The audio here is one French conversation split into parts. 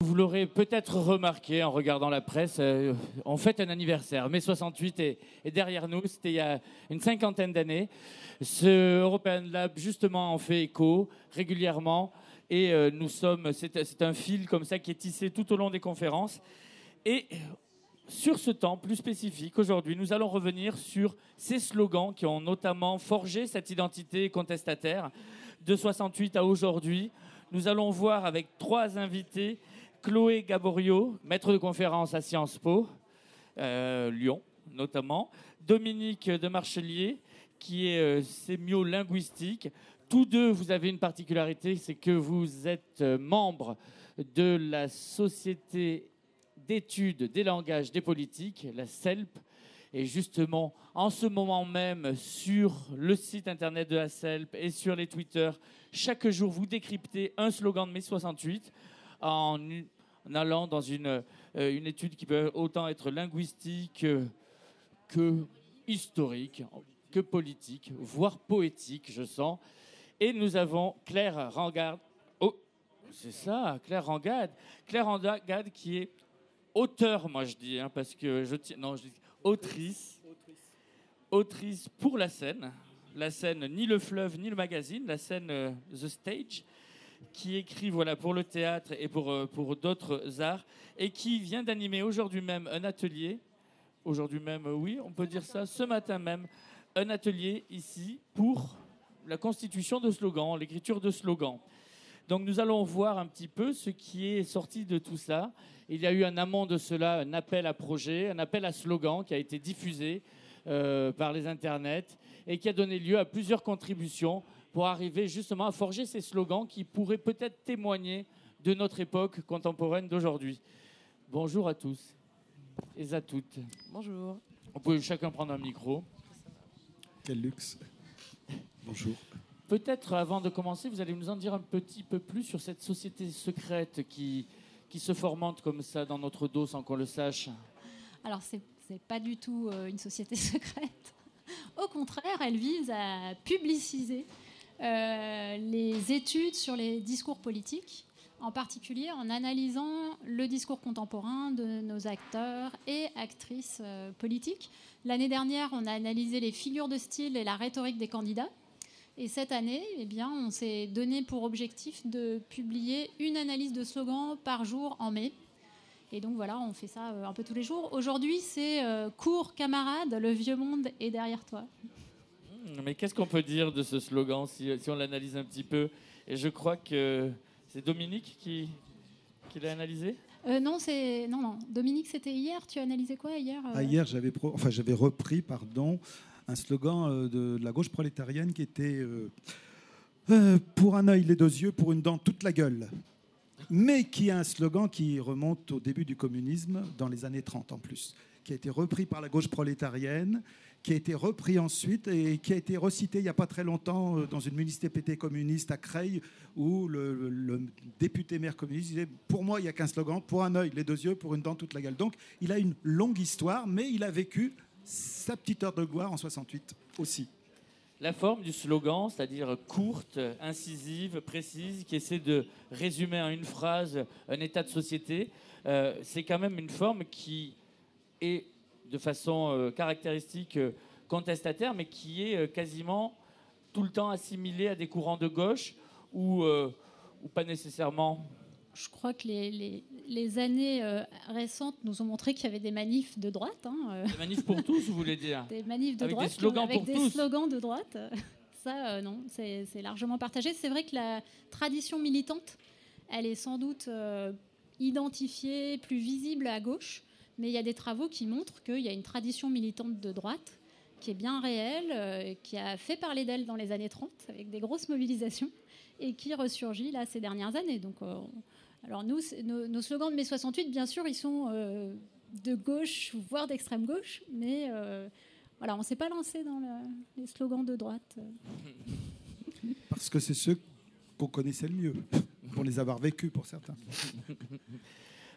Vous l'aurez peut-être remarqué en regardant la presse, euh, on fête un anniversaire. Mai 68 est, derrière nous, c'était il y a une cinquantaine d'années. Ce European Lab, justement, en fait écho régulièrement. Et euh, nous sommes, c'est un fil comme ça qui est tissé tout au long des conférences. Et sur ce temps plus spécifique, aujourd'hui, nous allons revenir sur ces slogans qui ont notamment forgé cette identité contestataire de 68 à aujourd'hui. Nous allons voir avec trois invités Chloé Gaborio, maître de conférence à Sciences Po, euh, Lyon notamment, Dominique de Marchelier, qui est euh, sémiolinguistique. Tous deux, vous avez une particularité, c'est que vous êtes euh, membre de la Société d'études des langages des politiques, la CELP. Et justement, en ce moment même, sur le site internet de la CELP et sur les Twitter, chaque jour, vous décryptez un slogan de mai 68 en, en allant dans une, euh, une étude qui peut autant être linguistique euh, que historique, que politique, voire poétique, je sens. Et nous avons Claire Rangard. Oh, c'est ça, Claire Rangard. Claire Rangard qui est auteur, moi je dis, hein, parce que je tiens. Non, je dis autrice. Autrice pour la scène. La scène, ni le fleuve, ni le magazine, la scène euh, The Stage qui écrit voilà, pour le théâtre et pour, euh, pour d'autres arts, et qui vient d'animer aujourd'hui même un atelier, aujourd'hui même, euh, oui, on peut dire ça, ce matin même, un atelier ici pour la constitution de slogans, l'écriture de slogans. Donc nous allons voir un petit peu ce qui est sorti de tout ça. Il y a eu un amont de cela, un appel à projet, un appel à slogan qui a été diffusé euh, par les internets et qui a donné lieu à plusieurs contributions pour arriver justement à forger ces slogans qui pourraient peut-être témoigner de notre époque contemporaine d'aujourd'hui. Bonjour à tous et à toutes. Bonjour. On peut chacun prendre un micro. Quel luxe. Bonjour. Peut-être avant de commencer, vous allez nous en dire un petit peu plus sur cette société secrète qui, qui se formente comme ça dans notre dos sans qu'on le sache. Alors, c'est n'est pas du tout euh, une société secrète. Au contraire, elle vise à publiciser euh, les études sur les discours politiques, en particulier en analysant le discours contemporain de nos acteurs et actrices euh, politiques. L'année dernière, on a analysé les figures de style et la rhétorique des candidats. Et cette année, eh bien, on s'est donné pour objectif de publier une analyse de slogan par jour en mai. Et donc voilà, on fait ça euh, un peu tous les jours. Aujourd'hui, c'est Cours camarade, le vieux monde est derrière toi. Mais qu'est-ce qu'on peut dire de ce slogan si, si on l'analyse un petit peu Et je crois que c'est Dominique qui, qui l'a analysé Euh, non, c'est non, non. Dominique, c'était hier. Tu as analysé quoi hier euh Ah, hier, j'avais pro- enfin, j'avais repris pardon, un slogan euh, de, de la gauche prolétarienne qui était euh, euh, Pour un œil, les deux yeux, pour une dent, toute la gueule. Mais qui est un slogan qui remonte au début du communisme, dans les années 30 en plus, qui a été repris par la gauche prolétarienne, qui a été repris ensuite et qui a été recité il n'y a pas très longtemps euh, dans une municipalité communiste à Creil, où le, député maire communiste disait Pour moi, il n'y a qu'un slogan, pour un œil, les deux yeux, pour une dent, toute la gueule. Donc, il a une longue histoire, mais il a vécu sa petite heure de gloire en 68 aussi. La forme du slogan, c'est-à-dire courte, incisive, précise, qui essaie de résumer en une phrase un état de société, euh, c'est quand même une forme qui est de façon euh, caractéristique euh, contestataire, mais qui est euh, quasiment tout le temps assimilée à des courants de gauche ou, ou pas nécessairement. Je crois que les, les- les années euh, récentes nous ont montré qu'il y avait des manifs de droite. hein, Des manifs pour tous, vous voulez dire des manifs de Avec des droite ont- slogans avec pour des tous. slogans de droite. Ça, euh, non, c'est c'est largement partagé. C'est vrai que la tradition militante, elle est sans doute euh, identifiée, plus visible à gauche, mais il y a des travaux qui montrent qu'il y a une tradition militante de droite qui est bien réelle, euh, qui a fait parler d'elle dans les années 30 avec des grosses mobilisations et qui ressurgit là ces dernières années. Donc, euh, alors nous, nos, nos slogans de mai 68, bien sûr, ils sont euh, de gauche, voire d'extrême gauche, mais euh, voilà, on ne s'est pas lancé dans le- les slogans de droite. Parce que c'est ceux qu'on connaissait le mieux, pour les avoir vécus pour certains.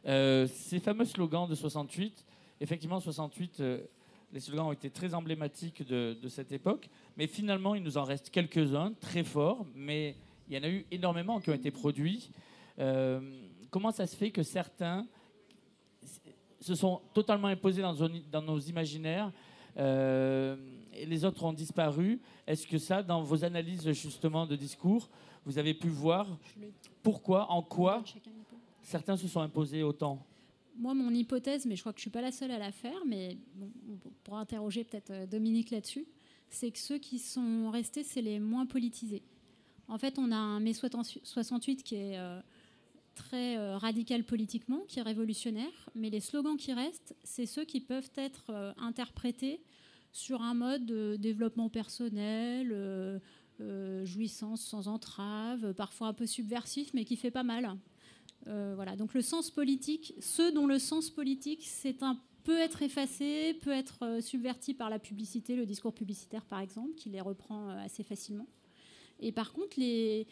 Euh, ces fameux slogans de 68, effectivement, 68, euh, les slogans ont été très emblématiques de, de cette époque, mais finalement, il nous en reste quelques-uns, très forts, mais il y en a eu énormément qui ont été produits. Euh, comment ça se fait que certains se sont totalement imposés dans, dans nos imaginaires et les autres ont disparu? Est-ce que ça, dans vos analyses justement de discours, vous avez pu voir pourquoi, en quoi certains se sont imposés autant moi, mon hypothèse, mais je crois que je ne suis pas la seule à la faire, mais on pourra interroger peut-être euh, Dominique là-dessus, c'est que ceux qui sont restés, c'est les moins politisés. En fait, on a un mai 68 qui est euh, très euh, radical politiquement, qui est révolutionnaire, mais les slogans qui restent, c'est ceux qui peuvent être interprétés sur un mode de développement personnel, jouissance sans entrave, parfois un peu subversif, mais qui fait pas mal. Euh, voilà. Donc le sens politique, ceux dont le sens politique c'est un peut être effacé, peut être euh, subverti par la publicité, le discours publicitaire par exemple, qui les reprend euh, assez facilement. Et par contre, les,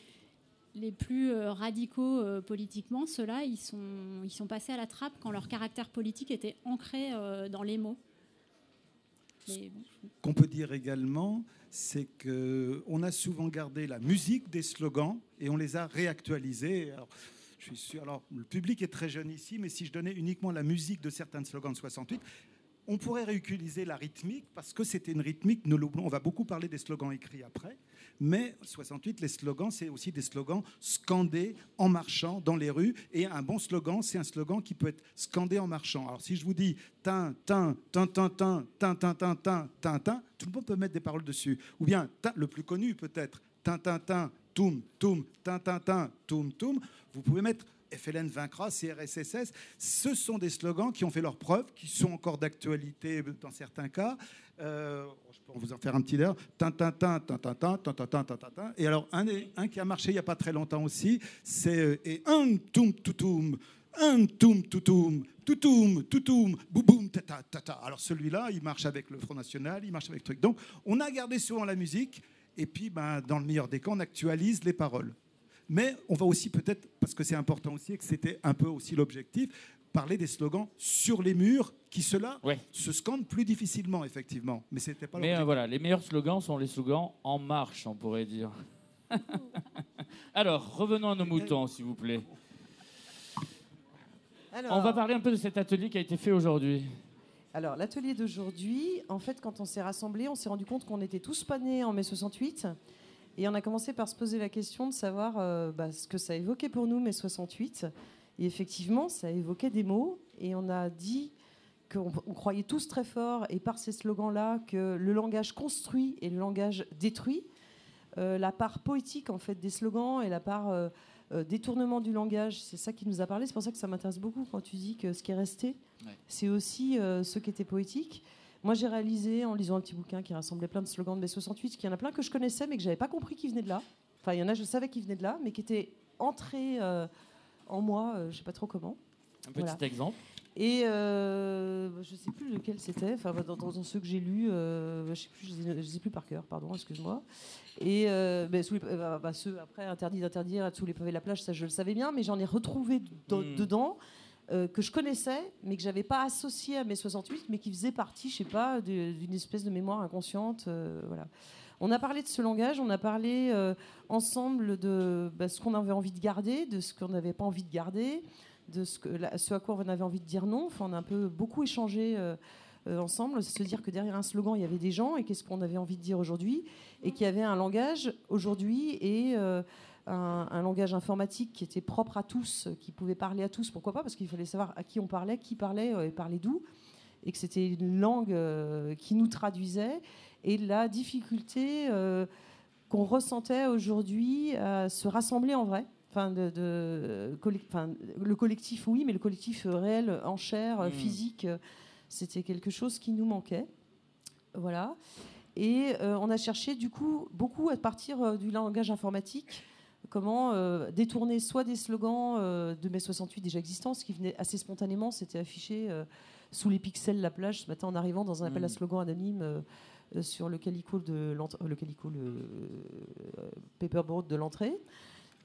les plus radicaux politiquement, ceux-là, ils sont, ils sont passés à la trappe quand leur caractère politique était ancré dans les mots. Ce qu'on peut dire également, c'est qu'on a souvent gardé la musique des slogans et on les a réactualisés. Je suis sûr. Alors, le public est très jeune ici, mais si je donnais uniquement la musique de certains slogans de 68, on pourrait réutiliser la rythmique parce que c'était une rythmique. Nous on va beaucoup parler des slogans écrits après, mais 68, les slogans, c'est aussi des slogans scandés en marchant dans les rues. Et un bon slogan, c'est un slogan qui peut être scandé en marchant. Alors si je vous dis tin, tin, tin, tin, tin, tin, tin, tin, tin, tin, tin, tout le monde peut mettre des paroles dessus. Ou bien le plus connu peut-être, tin, tin, tin, toum, toum, tin, tin, tin, toum, toum. Vous pouvez mettre FLN vaincra, CRSSS. Ce sont des slogans qui ont fait leur preuve, qui sont encore d'actualité dans certains cas. Euh, je peux vous en faire un petit d'ailleurs. Tintintin, tintintin, tintintin, tintintin. Et alors, un, un qui a marché il n'y a pas très longtemps aussi, c'est et un toum, toutoum. Un toum toutoum, toutoum, toutoum, bouboum, tata, tata. Alors celui-là, il marche avec le Front National, il marche avec truc. Donc on a gardé souvent la musique, et puis, ben, dans le meilleur des cas, on actualise les paroles. Mais on va aussi peut-être, parce que c'est important aussi et que c'était un peu aussi l'objectif, parler des slogans sur les murs qui, cela, se scandent plus difficilement, effectivement. Mais c'était pas Mais euh, voilà, les meilleurs slogans sont les slogans en marche, on pourrait dire. Alors, revenons à nos moutons, s'il vous plaît. On va parler un peu de cet atelier qui a été fait aujourd'hui. Alors, l'atelier d'aujourd'hui, en fait, quand on s'est rassemblés, on s'est rendu compte qu'on était tous pas nés en mai 68 et on a commencé par se poser la question de savoir euh, bah, ce que ça évoquait pour nous, mai 68. Et effectivement, ça évoquait des mots. Et on a dit qu'on croyait tous très fort, et par ces slogans-là, que le langage construit et le langage détruit. Euh, la part poétique en fait des slogans et la part euh, détournement du langage, c'est ça qui nous a parlé. C'est pour ça que ça m'intéresse beaucoup quand tu dis que ce qui est resté, c'est aussi ce qui était poétique. Moi, j'ai réalisé en lisant un petit bouquin qui rassemblait plein de slogans de mai 68, qu'il y en a plein que je connaissais, mais que j'avais pas compris qu'ils venaient de là. Enfin, il y en a, je savais qu'ils venaient de là, mais qui étaient entrés euh, en moi, je euh, je sais pas trop comment. Un petit exemple et euh, je ne sais plus lequel c'était, enfin, dans, ceux que j'ai lus, je ne sais, plus, je sais plus par cœur, pardon, excuse-moi. Et ben, sous bah, bah, ceux après, interdit d'interdire, sous les pavés de la plage, ça je le savais bien, mais j'en ai retrouvé hmm. dedans. Euh, que je connaissais, mais que j'avais pas associé à mes 68, mais qui faisait partie, je sais pas, d'une espèce de mémoire inconsciente. Euh, voilà. On a parlé de ce langage, on a parlé euh, ensemble de bah, ce qu'on avait envie de garder, de ce qu'on n'avait pas envie de garder, de ce, à quoi on avait envie de dire non. Enfin, on a un peu beaucoup échangé ensemble, se dire que derrière un slogan, il y avait des gens et qu'est-ce qu'on avait envie de dire aujourd'hui, et qu'il y avait un langage aujourd'hui et un, langage informatique qui était propre à tous, qui pouvait parler à tous. Pourquoi pas? Parce qu'il fallait savoir à qui on parlait, qui parlait euh, et parlait d'où, et que c'était une langue euh, qui nous traduisait. Et la difficulté euh, qu'on ressentait aujourd'hui à se rassembler en vrai. Enfin, de, le collectif, oui, mais le collectif réel, en chair, mmh. physique, c'était quelque chose qui nous manquait. Voilà. Et on a cherché, du coup, beaucoup à partir du langage informatique comment euh, détourner soit des slogans euh, de mai 68 déjà existants, ce qui venait assez spontanément, c'était affiché euh, sous les pixels la plage ce matin en arrivant dans un appel à mm. slogan anonyme sur le calico de le calico le paperboard de l'entrée.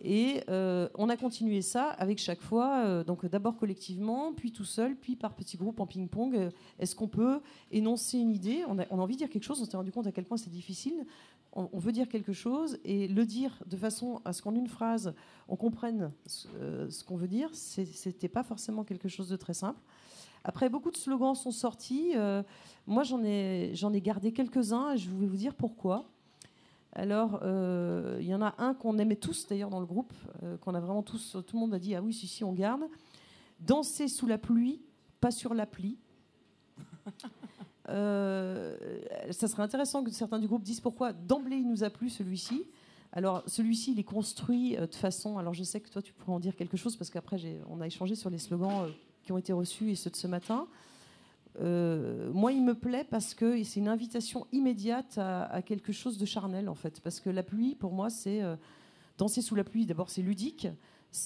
Et on a continué ça avec chaque fois, donc d'abord collectivement, puis tout seul, puis par petits groupes en ping-pong. Est-ce qu'on peut énoncer une idée? On a, on a, envie de dire quelque chose, on s'est rendu compte à quel point c'est difficile on, veut dire quelque chose et le dire de façon à ce qu'en une phrase, on comprenne ce, euh, qu'on veut dire, c'était pas forcément quelque chose de très simple. Après, beaucoup de slogans sont sortis. Euh, moi, j'en ai, gardé quelques-uns et je vais vous dire pourquoi. Alors, euh, il y en a un qu'on aimait tous d'ailleurs dans le groupe, qu'on a vraiment tous, tout le monde a dit ah oui, si, si, on garde. Danser sous la pluie, pas sur l'appli. Euh, ça serait intéressant que certains du groupe disent pourquoi d'emblée il nous a plu celui-ci. Alors celui-ci, il est construit euh, de façon. Alors je sais que toi tu pourrais en dire quelque chose parce qu'après on a échangé sur les slogans euh, qui ont été reçus et ceux de ce matin. moi, il me plaît parce que c'est une invitation immédiate à, quelque chose de charnel en fait. Parce que la pluie, pour moi, c'est danser sous la pluie. D'abord, c'est ludique.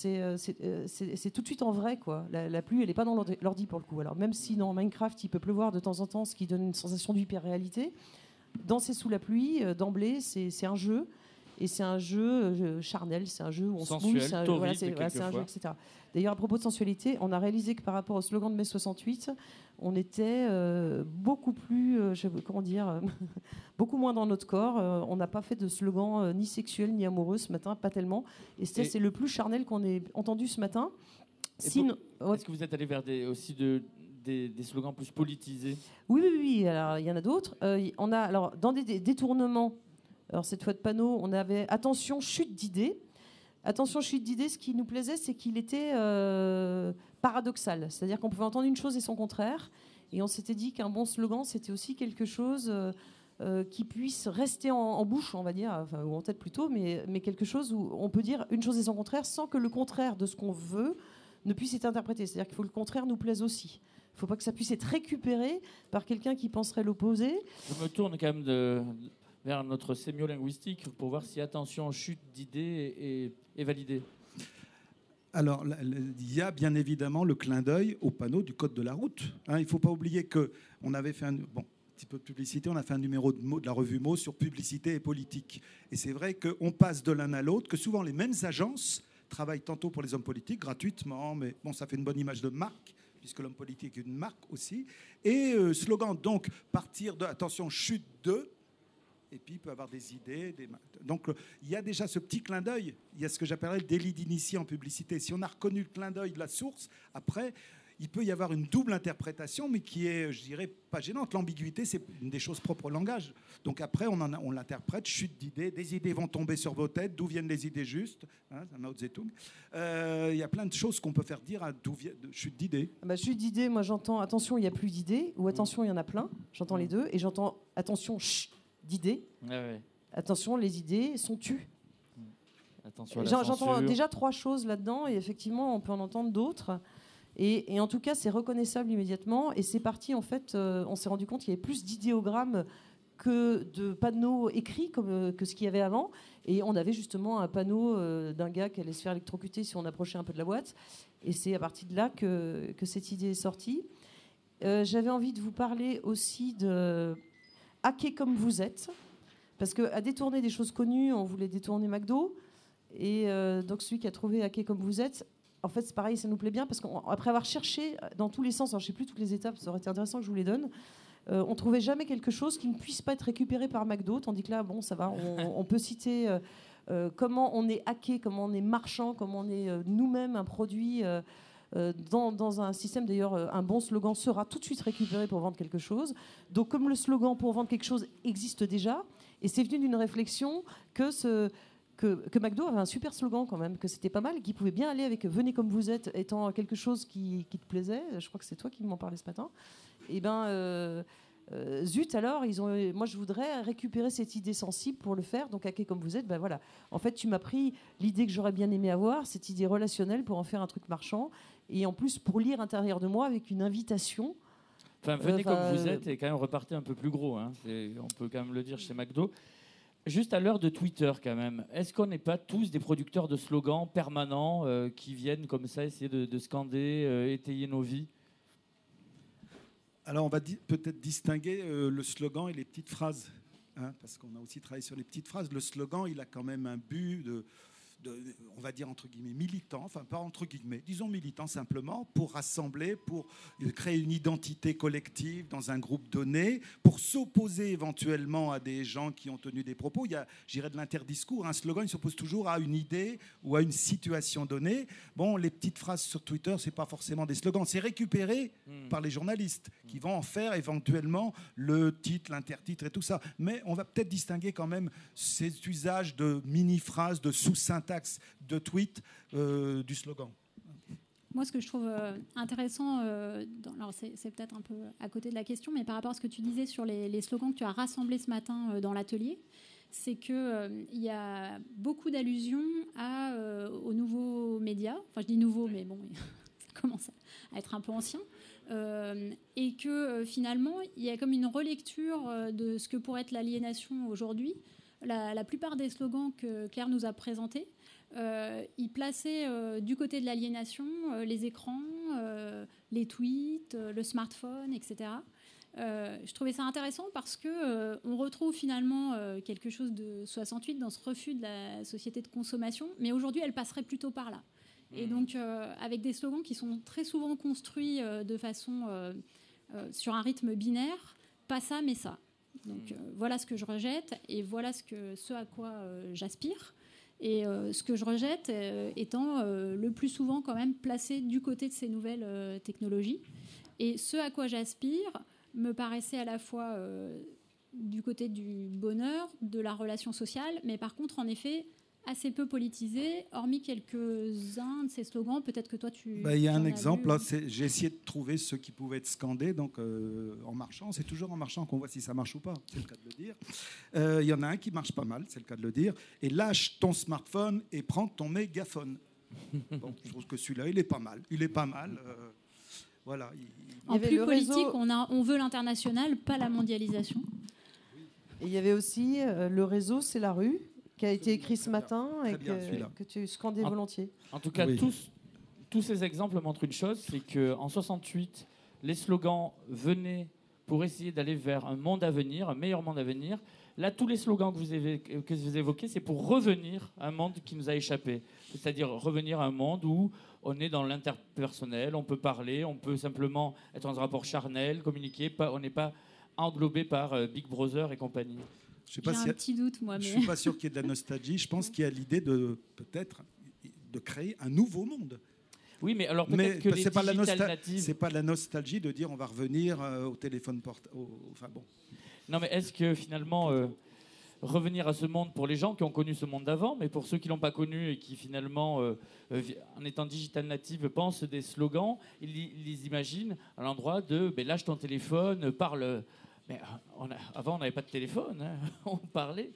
Euh, euh, c'est tout de suite en vrai. Quoi. La, pluie, elle n'est pas dans l'ordi pour le coup. Alors, même si dans Minecraft, il peut pleuvoir de temps en temps, ce qui donne une sensation d'hyper-réalité, danser sous la pluie, euh, d'emblée, c'est un jeu. Et c'est un jeu charnel, c'est un jeu où on se mouille, c'est un, jeu, etc. D'ailleurs, à propos de sensualité, on a réalisé que par rapport au slogan de mai 68, on était euh, beaucoup plus, euh, comment dire, beaucoup moins dans notre corps. Euh, on n'a pas fait de slogan ni sexuel ni amoureux ce matin, pas tellement. Et c'est le plus charnel qu'on ait entendu ce matin. Est-ce que vous êtes allé vers des, aussi de, des, slogans plus politisés? Oui, oui, oui. Alors, il y en a d'autres. on a, alors, dans des, détournements, alors cette fois de panneau, on avait attention, chute d'idées. Attention, chute d'idées, ce qui nous plaisait, c'est qu'il était paradoxal. C'est-à-dire qu'on pouvait entendre une chose et son contraire. Et on s'était dit qu'un bon slogan, c'était aussi quelque chose euh, euh, qui puisse rester en, bouche, on va dire, enfin, ou en tête plutôt, mais, mais quelque chose où on peut dire une chose et son contraire sans que le contraire de ce qu'on veut ne puisse être interprété. C'est-à-dire qu'il faut que le contraire nous plaise aussi. Il ne faut pas que ça puisse être récupéré par quelqu'un qui penserait l'opposé. Je me tourne quand même de, vers notre sémiolinguistique pour voir si attention chute d'idées est, validée. Alors, il y a bien évidemment le clin d'œil au panneau du code de la route. Hein. il ne faut pas oublier qu'on avait fait un, petit peu de publicité, on a fait un numéro de, de la revue Mots sur publicité et politique. Et c'est vrai qu'on passe de l'un à l'autre, que souvent les mêmes agences travaillent tantôt pour les hommes politiques gratuitement, mais bon, ça fait une bonne image de marque puisque l'homme politique est une marque aussi. Et euh, slogan, donc, partir de, attention, chute de, et puis il peut avoir des idées. Donc il y a déjà ce petit clin d'œil. Il y a ce que j'appellerais le délit d'initié en publicité. Si on a reconnu le clin d'œil de la source, après, il peut y avoir une double interprétation, mais qui est, je dirais, pas gênante. L'ambiguïté, c'est une des choses propres au langage. Donc après, on, l'interprète, chute d'idées, des idées vont tomber sur vos têtes, d'où viennent les idées justes, hein, Mao Zedong. Euh, il y a plein de choses qu'on peut faire dire à chute d'idées. Bah, chute d'idées, moi j'entends attention, il n'y a plus d'idées, ou attention, il y en a plein. J'entends les deux, et j'entends attention, chut d'idées. Attention, les idées sont tues. J'entends déjà trois choses là-dedans et effectivement, on peut en entendre d'autres. Et, en tout cas, c'est reconnaissable immédiatement. Et c'est parti, en fait, euh, on s'est rendu compte qu'il y avait plus d'idéogrammes que de panneaux écrits comme, euh, que ce qu'il y avait avant. Et on avait justement un panneau euh, d'un gars qui allait se faire électrocuter si on approchait un peu de la boîte. Et c'est à partir de là que, que cette idée est sortie. J'avais envie de vous parler aussi de hacker comme vous êtes. Parce qu'à détourner des choses connues, on voulait détourner McDo. Et euh, donc celui qui a trouvé hacker comme vous êtes, en fait c'est pareil, ça nous plaît bien parce qu'après avoir cherché dans tous les sens, alors je ne sais plus toutes les étapes, ça aurait été intéressant que je vous les donne, euh, on trouvait jamais quelque chose qui ne puisse pas être récupéré par McDo, tandis que là, bon, ça va, on, peut citer euh, comment on est hacké, comment on est marchand, comment on est nous-mêmes un produit euh, dans, un système, d'ailleurs, euh, un bon slogan sera tout de suite récupéré pour vendre quelque chose. Donc, comme le slogan pour vendre quelque chose existe déjà, et c'est venu d'une réflexion que McDo avait un super slogan quand même, que c'était pas mal, et qui pouvait bien aller avec Venez comme vous êtes, étant quelque chose qui, te plaisait. Je crois que c'est toi qui m'en parlais ce matin. Et eh ben. Euh, zut alors, moi je voudrais récupérer cette idée sensible pour le faire. Donc, hacker comme vous êtes, ben voilà. En fait, tu m'as pris l'idée que j'aurais bien aimé avoir, cette idée relationnelle pour en faire un truc marchand et en plus pour lire intérieur de moi avec une invitation. Enfin, venez comme vous êtes et quand même repartez un peu plus gros. Hein. On peut quand même le dire chez McDo. Juste à l'heure de Twitter, quand même, est-ce qu'on n'est pas tous des producteurs de slogans permanents euh, qui viennent comme ça essayer de, scander, euh, étayer nos vies? Alors, on va peut-être distinguer euh, le slogan et les petites phrases, hein, parce qu'on a aussi travaillé sur les petites phrases. Le slogan, il a quand même un but de, on va dire entre guillemets, militants, enfin pas entre guillemets, disons militants simplement, pour rassembler, pour créer une identité collective dans un groupe donné, pour s'opposer éventuellement à des gens qui ont tenu des propos. Il y a, j'irais, de l'interdiscours. Un slogan, il s'oppose toujours à une idée ou à une situation donnée. Bon, les petites phrases sur Twitter, c'est pas forcément des slogans, c'est récupéré hmm. par les journalistes qui vont en faire éventuellement le titre, l'intertitre et tout ça. Mais on va peut-être distinguer quand même ces usages de mini-phrases, de de tweet euh, du slogan. Moi, ce que je trouve euh, intéressant, euh, alors c'est peut-être un peu à côté de la question, mais par rapport à ce que tu disais sur les, slogans que tu as rassemblés ce matin dans l'atelier, c'est qu'il il y a beaucoup d'allusions aux nouveaux médias. Enfin, je dis nouveaux, mais bon, ça commence à être un peu ancien. et que finalement, il y a comme une relecture de ce que pourrait être l'aliénation aujourd'hui. La, la, plupart des slogans que Claire nous a présentés euh, il plaçait euh, du côté de l'aliénation euh, les écrans, les tweets, le smartphone, etc. je trouvais ça intéressant parce que on retrouve finalement quelque chose de 68 dans ce refus de la société de consommation, mais aujourd'hui elle passerait plutôt par là. Et mmh. donc avec des slogans qui sont très souvent construits de façon sur un rythme binaire, pas ça mais ça. Donc mmh. voilà ce que je rejette et voilà ce, que, ce à quoi j'aspire. Et euh, ce que je rejette euh, étant euh, le plus souvent quand même placé du côté de ces nouvelles technologies. Et ce à quoi j'aspire me paraissait à la fois du côté du bonheur, de la relation sociale, mais par contre, en effet, assez peu politisé, hormis quelques-uns de ces slogans. Peut-être que toi, tu. Bah, il y a un exemple. J'ai essayé de trouver ceux qui pouvaient être scandés donc, euh, en marchant. C'est toujours en marchant qu'on voit si ça marche ou pas. C'est le cas de le dire. Euh, il y en a un qui marche pas mal, c'est le cas de le dire. Et lâche ton smartphone et prends ton mégaphone. Bon, je trouve que celui-là, il est pas mal. Il est pas mal. Euh, voilà. en plus politique, on, a, on veut l'international, pas la mondialisation. Et il y avait aussi le réseau, c'est la rue qui a été écrit ce matin et que, tu scandais volontiers. En tout cas, tous, tous ces exemples montrent une chose, c'est qu'en 68, les slogans venaient pour essayer d'aller vers un monde à venir, un meilleur monde à venir. Là, tous les slogans que vous, évoquez, que vous évoquez, c'est pour revenir à un monde qui nous a échappé. C'est-à-dire revenir à un monde où on est dans l'interpersonnel, on peut parler, on peut simplement être dans un rapport charnel, communiquer, pas, on n'est pas englobé par euh, Big Brother et compagnie. Je pas un petit doute, moi. Mais... Je suis pas sûr qu'il y ait de la nostalgie. Je pense qu'il y a l'idée de peut-être de créer un nouveau monde. Oui, mais alors peut-être que c'est pas la C'est pas la nostalgie de dire on va revenir euh, au téléphone portable. Enfin bon. Non, mais est-ce que finalement euh, revenir à ce monde pour les gens qui ont connu ce monde d'avant, mais pour ceux qui l'ont pas connu et qui finalement, euh, en étant digital native, pensent des slogans, ils, les imaginent à l'endroit de ben, lâche ton téléphone, parle mais euh, avant, on n'avait pas de téléphone, hein. on parlait.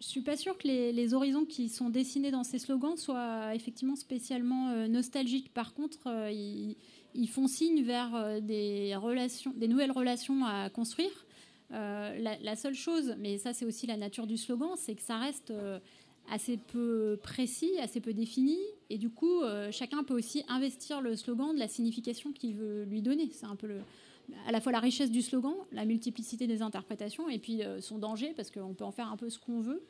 Je suis pas sûre que les, horizons qui sont dessinés dans ces slogans soient effectivement spécialement euh, nostalgiques. Par contre, euh, ils, font signe vers des nouvelles relations à construire. la, seule chose, mais ça c'est aussi la nature du slogan, c'est que ça reste assez peu précis, assez peu défini, et du coup, chacun peut aussi investir le slogan de la signification qu'il veut lui donner. C'est un peu le, à la fois la richesse du slogan, la multiplicité des interprétations, et puis euh, son danger, parce qu'on peut en faire un peu ce qu'on veut.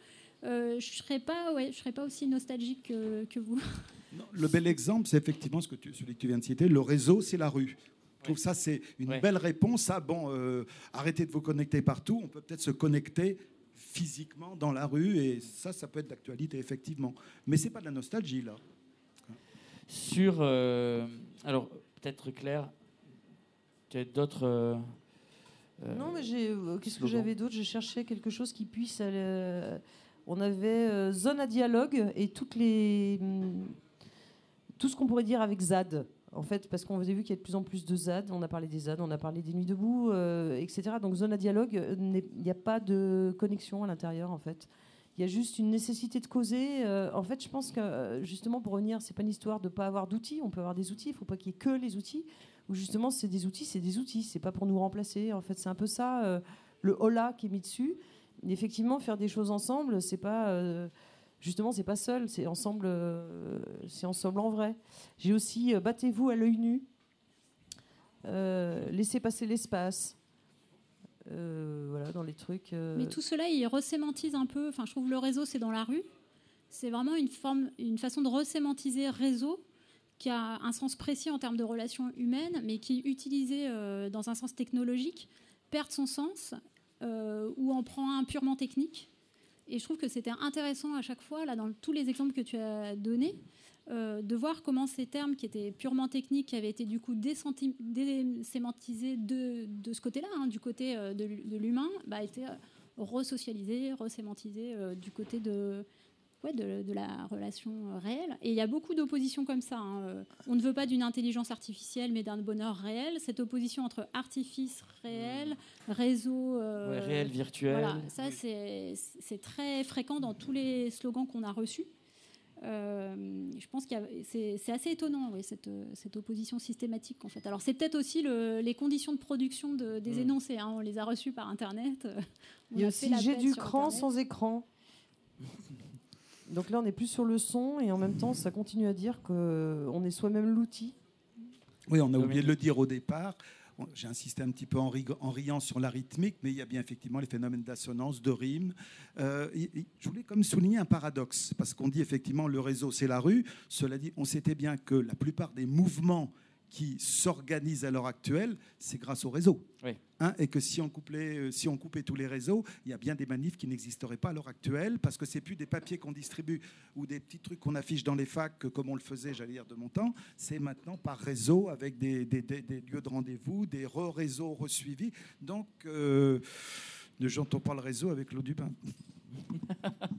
Euh, je ne serais, pas, ouais, je serais pas aussi nostalgique que, vous. le bel exemple, c'est effectivement ce que tu, celui que tu viens de citer. Le réseau, c'est la rue. Je trouve ça, c'est une belle réponse à bon, euh, arrêtez de vous connecter partout. On peut peut-être se connecter physiquement dans la rue, et ça, ça peut être d'actualité, effectivement. Mais c'est pas de la nostalgie, là. Sur. alors, peut-être clair, tu as d'autres. Euh, euh, non, mais j'ai. Euh, qu'est-ce que j'avais d'autre? Je cherchais quelque chose qui puisse. on avait zone à dialogue et toutes les. Hmm, tout ce qu'on pourrait dire avec ZAD. En fait, parce qu'on a vu qu'il y a de plus en plus de ZAD, on a parlé des ZAD, on a parlé des nuits debout, etc. Donc zone à dialogue, il n'y a pas de connexion à l'intérieur, en fait. Il y a juste une nécessité de causer. en fait, je pense que justement, pour revenir, c'est pas une histoire de ne pas avoir d'outils. On peut avoir des outils. Il ne faut pas qu'il y ait que les outils où justement c'est des outils, c'est des outils, c'est pas pour nous remplacer. En fait, c'est un peu ça euh, le hola qui est mis dessus. effectivement, faire des choses ensemble, c'est pas euh, justement c'est pas seul, c'est ensemble, euh, c'est ensemble en vrai. J'ai aussi battez-vous à l'œil nu, laissez passer l'espace. voilà, dans les trucs. Mais tout cela, il resémantise un peu. Enfin, je trouve le réseau, c'est dans la rue. c'est vraiment une, forme, une façon de resémantiser réseau qui a un sens précis en termes de relations humaines, mais qui, utilisé euh, dans un sens technologique, perd son sens euh, ou en prend un purement technique. Et je trouve que c'était intéressant à chaque fois, là, dans tous les exemples que tu as donnés, euh, de voir comment ces termes qui étaient purement techniques, qui avaient été du coup désémantisés de, de ce côté-là, hein, du côté de, l'humain, bah, étaient resocialisés, resémantisés du côté de, ouais, de, la relation euh, réelle. Et il y a beaucoup d'oppositions comme ça. Hein. Euh, on ne veut pas d'une intelligence artificielle, mais d'un bonheur réel. Cette opposition entre artifice réel, réseau... Euh, réel, virtuel. Voilà, ça c'est très fréquent dans tous les slogans qu'on a reçus. je pense que c'est assez étonnant, cette, cette, opposition systématique en fait. Alors c'est peut-être aussi les conditions de production de, des mm. énoncés. Hein. On les a reçus par Internet. Il y a aussi j'ai du cran sans écran. Donc là, on n'est plus sur le son et en même temps, ça continue à dire qu'on est soi-même l'outil. Oui, on a oublié de le dire au départ. J'ai insisté un petit peu en, riant sur la rythmique, mais il y a bien effectivement les phénomènes d'assonance, de rime. Euh, je voulais comme souligner un paradoxe, parce qu'on dit effectivement le réseau, c'est la rue. Cela dit, on s'était bien que la plupart des mouvements qui s'organisent à l'heure actuelle, c'est grâce au réseau. Hein, et que si on, couplait, euh, si on coupait tous les réseaux, il y a bien des manifs qui n'existeraient pas à l'heure actuelle, parce que c'est plus des papiers qu'on distribue ou des petits trucs qu'on affiche dans les facs, comme on le faisait, j'allais dire, de mon temps. C'est maintenant par réseau, avec des, lieux de rendez-vous, des re-réseaux resuivis. Donc, euh, ne jantons pas le réseau avec l'eau du bain.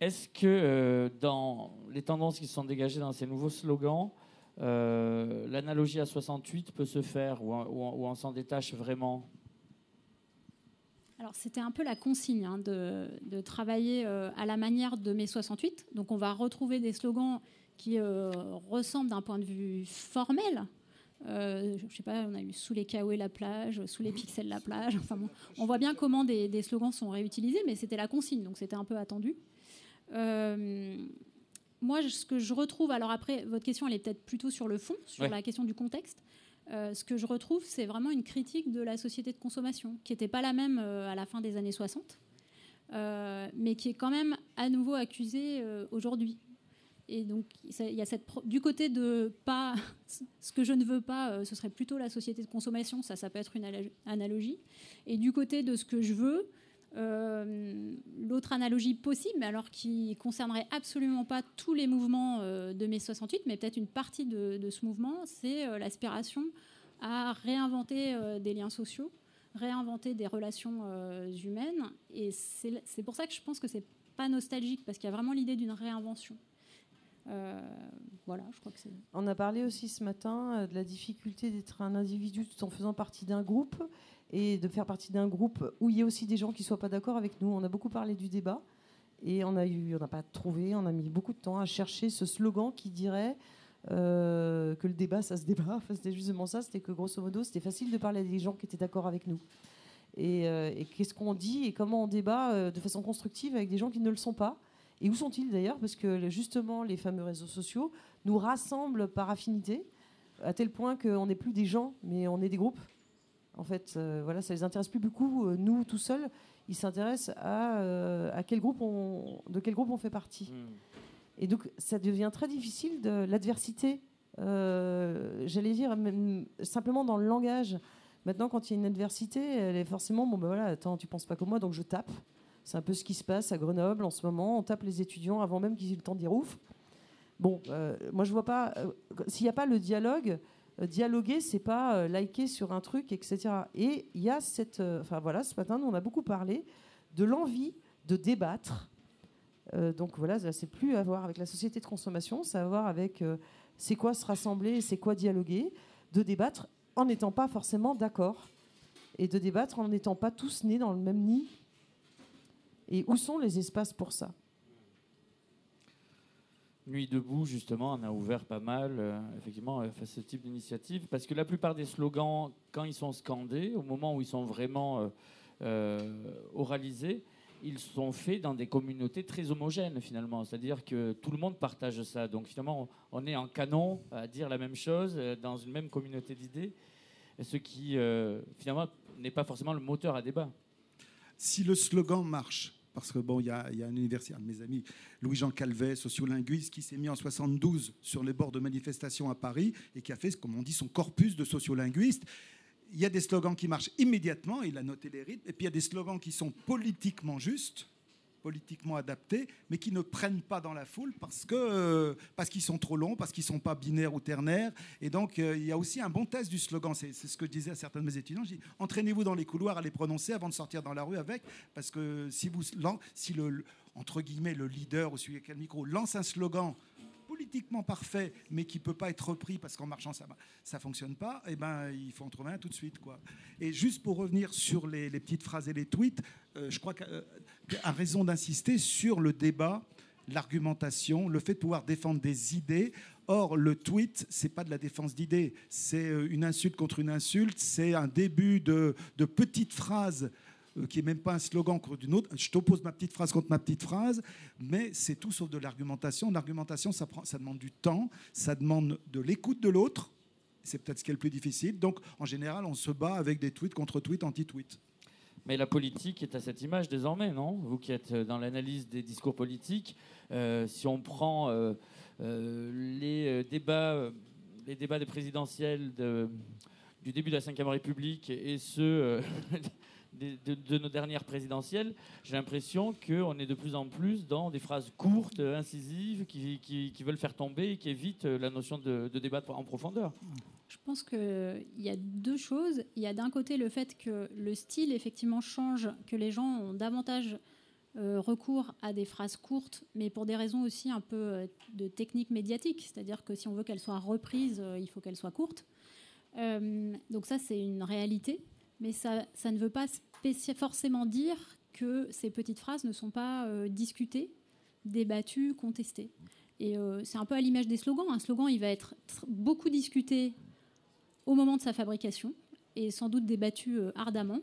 Est-ce que euh, dans les tendances qui sont dégagées dans ces nouveaux slogans, l'analogie à 68 peut se faire ou, on s'en détache vraiment? Alors c'était un peu la consigne hein, de, travailler euh, à la manière de mai 68. Donc on va retrouver des slogans qui euh, ressemblent d'un point de vue formel. je sais pas, on a eu sous les kawaii la plage, sous les pixels la plage. Enfin on voit bien comment des slogans sont réutilisés, mais c'était la consigne, donc c'était un peu attendu moi, ce que je retrouve, alors après, votre question, elle est peut-être plutôt sur le fond, sur la question du contexte. Euh, ce que je retrouve, c'est vraiment une critique de la société de consommation, qui n'était pas la même euh, à la fin des années 60, euh, mais qui est quand même à nouveau accusée aujourd'hui. Et donc, il y a cette du côté de pas ce que je ne veux pas, ce serait plutôt la société de consommation, ça, ça peut être une analogie. Et du côté de ce que je veux, euh, l'autre analogie possible, mais alors qui concernerait absolument pas tous les mouvements euh, de mai 68, mais peut-être une partie de, ce mouvement, c'est euh, l'aspiration à réinventer des liens sociaux, réinventer des relations humaines. Et c'est pour ça que je pense que c'est pas nostalgique, parce qu'il y a vraiment l'idée d'une réinvention. voilà, je crois que c'est. On a parlé aussi ce matin de la difficulté d'être un individu tout en faisant partie d'un groupe et de faire partie d'un groupe où il y a aussi des gens qui ne soient pas d'accord avec nous. On a beaucoup parlé du débat et on n'a pas trouvé, on a mis beaucoup de temps à chercher ce slogan qui dirait euh, que le débat, ça se débat. c'était justement ça, c'était que grosso modo, c'était facile de parler à des gens qui étaient d'accord avec nous. Et, euh, qu'est-ce qu'on dit et comment on débat euh, de façon constructive avec des gens qui ne le sont pas? Et où sont-ils d'ailleurs? Parce que justement, les fameux réseaux sociaux nous rassemblent par affinité, à tel point qu'on n'est plus des gens, mais on est des groupes. En fait, euh, voilà, ça les intéresse plus beaucoup, euh, nous, tout seuls. Ils s'intéressent à, euh, à, quel groupe on, de quel groupe on fait partie. Hmm. Et donc, ça devient très difficile de l'adversité. J'allais dire, même, simplement dans le langage. Maintenant, quand il y a une adversité, elle est forcément, bon ben voilà, attends, tu penses pas comme moi, donc je tape. C'est un peu ce qui se passe à Grenoble en ce moment. On tape les étudiants avant même qu'ils aient le temps de dire ouf. Bon, moi je vois pas. S'il n'y a pas le dialogue, euh, dialoguer, c'est pas euh, liker sur un truc, etc. Et il y a cette. Euh, enfin voilà, ce matin, on a beaucoup parlé de l'envie de débattre. donc voilà, c'est plus à voir avec la société de consommation, c'est à voir avec c'est quoi se rassembler, c'est quoi dialoguer, de débattre en n'étant pas forcément d'accord. Et de débattre en n'étant pas tous nés dans le même nid. Et où sont les espaces pour ça? Nuit debout, justement, on a ouvert pas mal, euh, effectivement, euh, ce type d'initiative, parce que la plupart des slogans, quand ils sont scandés, au moment où ils sont vraiment euh, oralisés, ils sont faits dans des communautés très homogènes, finalement. C'est-à-dire que tout le monde partage ça. Donc, finalement, on est en canon à dire la même chose dans une même communauté d'idées, ce qui, finalement, n'est pas forcément le moteur à débat. Si le slogan marche, parce que bon, il y, a, un universitaire, un de mes amis, Louis-Jean Calvet, sociolinguiste, qui s'est mis en 72 sur les bords de manifestations à Paris et qui a fait, comme on dit, son corpus de sociolinguiste. Il y a des slogans qui marchent immédiatement, il a noté les rythmes, et puis il y a des slogans qui sont politiquement justes, politiquement adaptés, mais qui ne prennent pas dans la foule parce que euh, parce qu'ils sont trop longs, parce qu'ils sont pas binaires ou ternaires. Et donc euh, il y a aussi un bon test du slogan. C'est ce que je disais à certains de mes étudiants. Je dis entraînez-vous dans les couloirs à les prononcer avant de sortir dans la rue avec, parce que si vous le entre guillemets le leader ou celui qui a le micro lance un slogan politiquement parfait, mais qui peut pas être repris parce qu'en marchant ça ça fonctionne pas, eh ben il faut en trouver un tout de suite quoi. Et juste pour revenir sur les, petites phrases et les tweets, euh, je crois qu'à raison d'insister sur le débat, l'argumentation, le fait de pouvoir défendre des idées. Or, le tweet, c'est pas de la défense d'idées, c'est euh, une insulte contre une insulte, c'est un début de, de petites phrases euh, qui n'est même pas un slogan contre une autre. Je t'oppose ma petite phrase contre ma petite phrase, mais c'est tout sauf de l'argumentation. L'argumentation, ça, ça demande du temps, ça demande de l'écoute de l'autre. C'est peut-être ce qui est le plus difficile. Donc, en général, on se bat avec des tweets contre tweets, anti-tweets. Mais la politique est à cette image désormais, non? Vous qui êtes dans l'analyse des discours politiques, euh, si on prend euh, les débats, les débats des présidentielles du début de la Ve République et ceux de, nos dernières présidentielles, j'ai l'impression qu'on est de plus en plus dans des phrases courtes, incisives, qui, veulent faire tomber et qui évitent la notion de, débat en profondeur. Je pense qu'il y a deux choses. Il y a d'un côté le fait que le style effectivement change, que les gens ont davantage euh, recours à des phrases courtes, mais pour des raisons aussi un peu euh, de technique médiatique. C'est-à-dire que si on veut qu'elles soient reprises, euh, il faut qu'elles soient courtes. donc ça, c'est une réalité mais ça, ça, ne veut pas forcément dire que ces petites phrases ne sont pas euh, discutées, débattues, contestées. Et euh, c'est un peu à l'image des slogans. Un slogan, il va être beaucoup discuté au moment de sa fabrication et sans doute débattu euh, ardemment.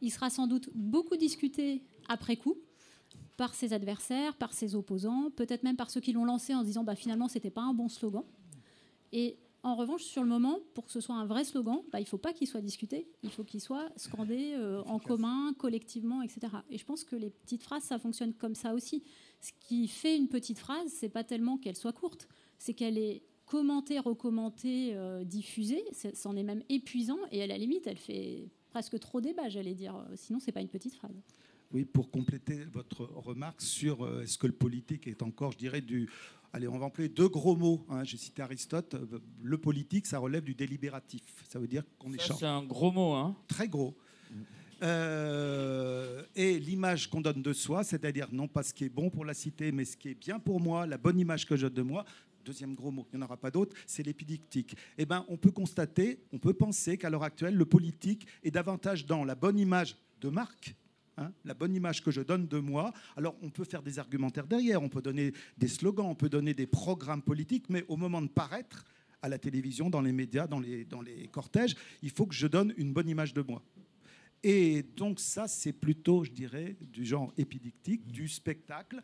Il sera sans doute beaucoup discuté après coup par ses adversaires, par ses opposants, peut-être même par ceux qui l'ont lancé en se disant bah, finalement c'était pas un bon slogan. Et en revanche, sur le moment, pour que ce soit un vrai slogan, bah, il ne faut pas qu'il soit discuté, il faut qu'il soit scandé euh, en commun, collectivement, etc. Et je pense que les petites phrases, ça fonctionne comme ça aussi. Ce qui fait une petite phrase, c'est pas tellement qu'elle soit courte, c'est qu'elle est commentée, recommentée, euh, diffusée. C'en est même épuisant et à la limite, elle fait presque trop débat, j'allais dire. Sinon, c'est pas une petite phrase. Oui, pour compléter votre remarque sur euh, est-ce que le politique est encore, je dirais, du Allez, on va employer deux gros mots. Hein. J'ai cité Aristote. Le politique, ça relève du délibératif. Ça veut dire qu'on échange. C'est un gros mot. Hein. Très gros. Euh, et l'image qu'on donne de soi, c'est-à-dire non pas ce qui est bon pour la cité, mais ce qui est bien pour moi, la bonne image que je donne de moi. Deuxième gros mot, il n'y en aura pas d'autre, c'est l'épidictique. Eh ben, on peut constater, on peut penser qu'à l'heure actuelle, le politique est davantage dans la bonne image de marque Hein, la bonne image que je donne de moi. Alors on peut faire des argumentaires derrière, on peut donner des slogans, on peut donner des programmes politiques, mais au moment de paraître à la télévision, dans les médias, dans les, dans les cortèges, il faut que je donne une bonne image de moi. Et donc ça, c'est plutôt, je dirais, du genre épidictique, du spectacle.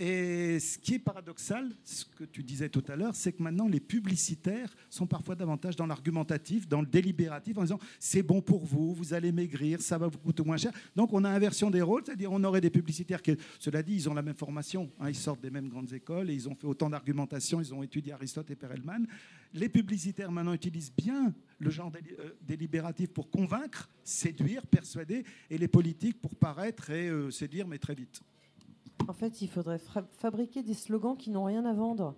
Et ce qui est paradoxal, ce que tu disais tout à l'heure, c'est que maintenant les publicitaires sont parfois davantage dans l'argumentatif, dans le délibératif, en disant c'est bon pour vous, vous allez maigrir, ça va vous coûter moins cher. Donc on a inversion des rôles, c'est-à-dire on aurait des publicitaires qui, cela dit, ils ont la même formation, hein, ils sortent des mêmes grandes écoles et ils ont fait autant d'argumentation, ils ont étudié Aristote et Perelman. Les publicitaires maintenant utilisent bien le genre euh, délibératif pour convaincre, séduire, persuader, et les politiques pour paraître et euh, séduire, mais très vite. En fait, il faudrait fabriquer des slogans qui n'ont rien à vendre.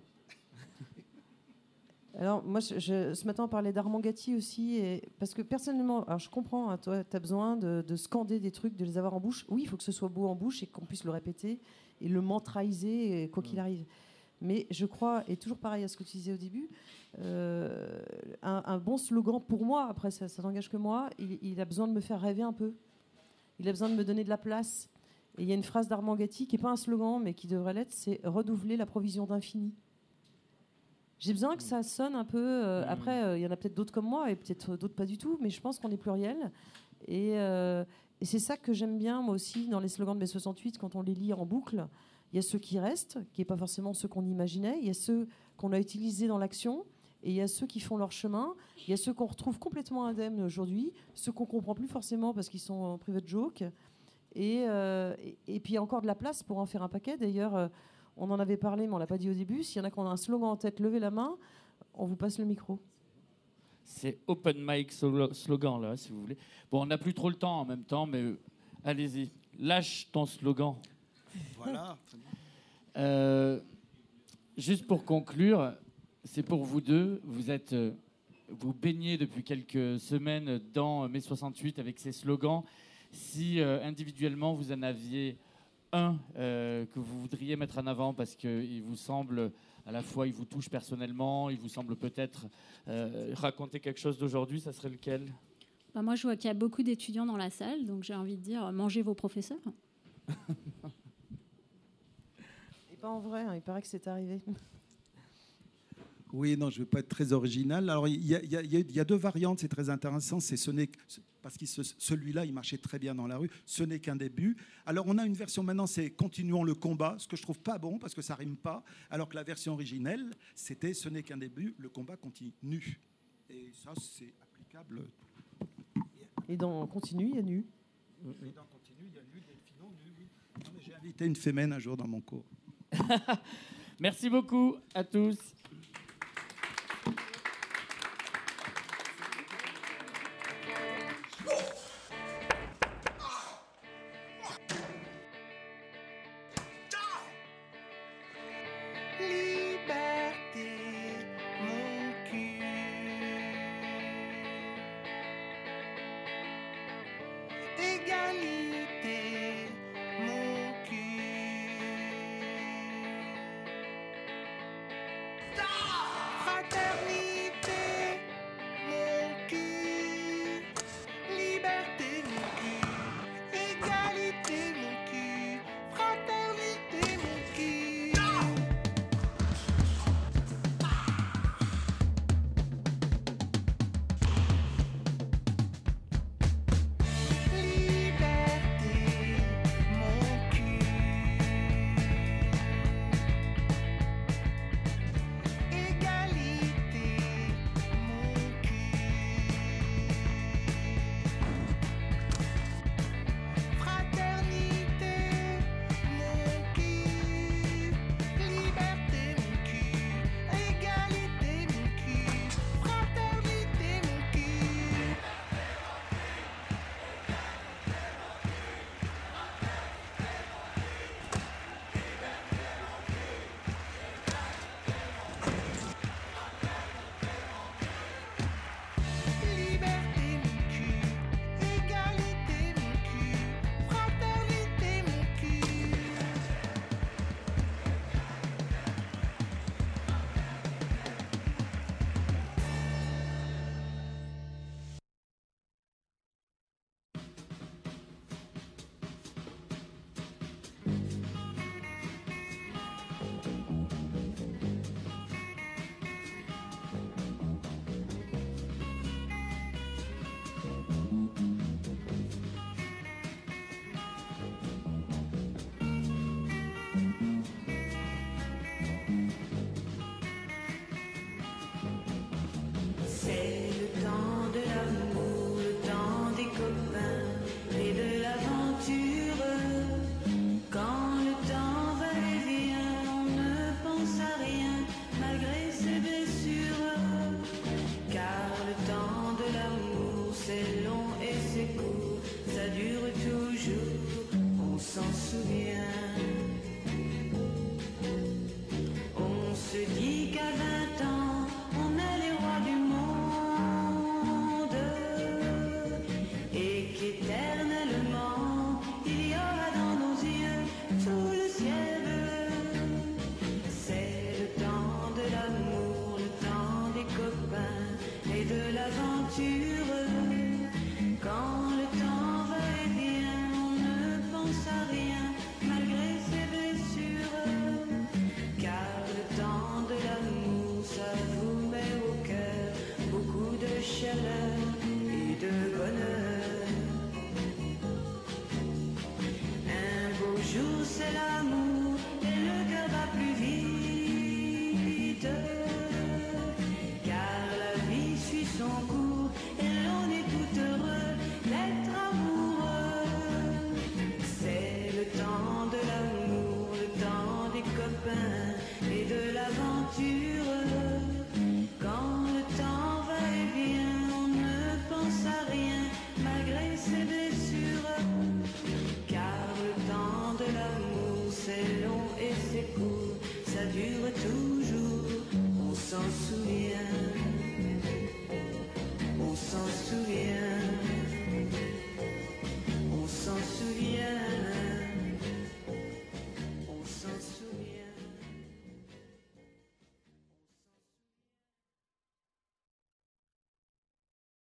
Alors, moi, je, ce matin, on parlait d'Armand Gatti aussi, et, parce que personnellement, alors je comprends, hein, toi, tu as besoin de, scander des trucs, de les avoir en bouche. Oui, il faut que ce soit beau en bouche et qu'on puisse le répéter et le mantraiser, quoi qu'il mm. arrive. Mais je crois, et toujours pareil à ce que tu disais au début, euh, un, bon slogan pour moi, après ça, ça n'engage que moi, il, il, a besoin de me faire rêver un peu. Il a besoin de me donner de la place. Et il y a une phrase d'Armand Gatti qui n'est pas un slogan, mais qui devrait l'être, c'est renouveler la provision d'infini. J'ai besoin que ça sonne un peu. Euh, après, euh, il y en a peut-être d'autres comme moi et peut-être d'autres pas du tout, mais je pense qu'on est pluriel. Et, euh, et c'est ça que j'aime bien, moi aussi, dans les slogans de mai 68, quand on les lit en boucle. Il y a ceux qui restent, qui n'est pas forcément ceux qu'on imaginait. Il y a ceux qu'on a utilisés dans l'action. Et il y a ceux qui font leur chemin. Il y a ceux qu'on retrouve complètement indemnes aujourd'hui. Ceux qu'on comprend plus forcément parce qu'ils sont en private joke. Et, euh, et, et puis il y a encore de la place pour en faire un paquet. D'ailleurs, euh, on en avait parlé, mais on l'a pas dit au début. S'il y en a qui ont un slogan en tête, levez la main. On vous passe le micro. C'est open mic slogan là, si vous voulez. Bon, on n'a plus trop le temps en même temps, mais euh, allez-y, lâche ton slogan. Voilà. Euh, juste pour conclure, c'est pour vous deux. Vous êtes, euh, vous baignez depuis quelques semaines dans mai 68 avec ces slogans. Si euh, individuellement vous en aviez un euh, que vous voudriez mettre en avant parce qu'il vous semble à la fois il vous touche personnellement, il vous semble peut-être euh, raconter quelque chose d'aujourd'hui, ça serait lequel? Bah, moi, je vois qu'il y a beaucoup d'étudiants dans la salle, donc j'ai envie de dire mangez vos professeurs. Et pas en vrai, hein, il paraît que c'est arrivé. Oui, non, je ne vais pas être très original. Alors, il y, a- y y y deux variantes, c'est très intéressant. C'est ce n'est parce que ce- celui-là, il marchait très bien dans la rue. Ce n'est qu'un début. Alors, on a une version maintenant, c'est continuons le combat, ce que je trouve pas bon parce que ça rime pas. Alors que la version originelle, c'était ce n'est qu'un début, le combat continue. Et ça, c'est applicable. Et dans Continue, il y a nu. Et dans continue, il y a nu, Delphino, nu, oui. Non, mais J'ai invité une fémène un jour dans mon cours. Merci beaucoup à tous.